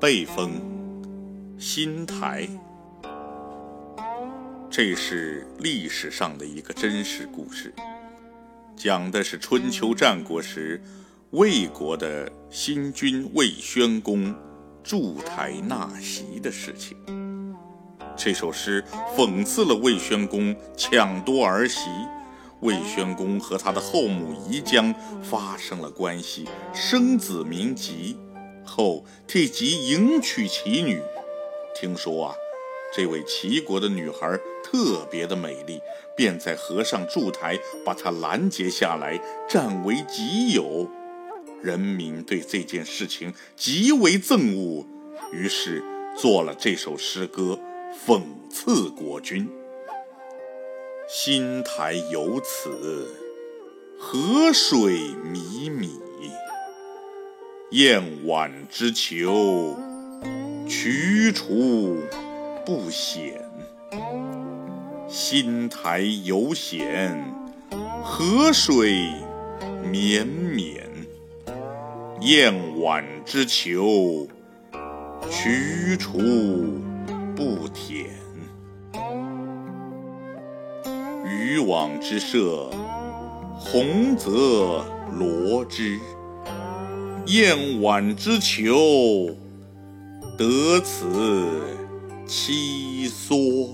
背风，新台。这是历史上的一个真实故事，讲的是春秋战国时魏国的新君魏宣公筑台纳席的事情。这首诗讽刺了魏宣公抢夺儿媳，魏宣公和他的后母宜姜发生了关系，生子名吉，后替吉迎娶其女。听说啊。这位齐国的女孩特别的美丽，便在河上筑台，把她拦截下来，占为己有。人民对这件事情极为憎恶，于是做了这首诗歌，讽刺国君。新台有此，河水靡靡，燕婉之求，渠除。不显，心台犹显，河水绵绵。燕婉之求，渠除不舔。渔网之设，鸿则罗之。燕婉之求，得此。七梭。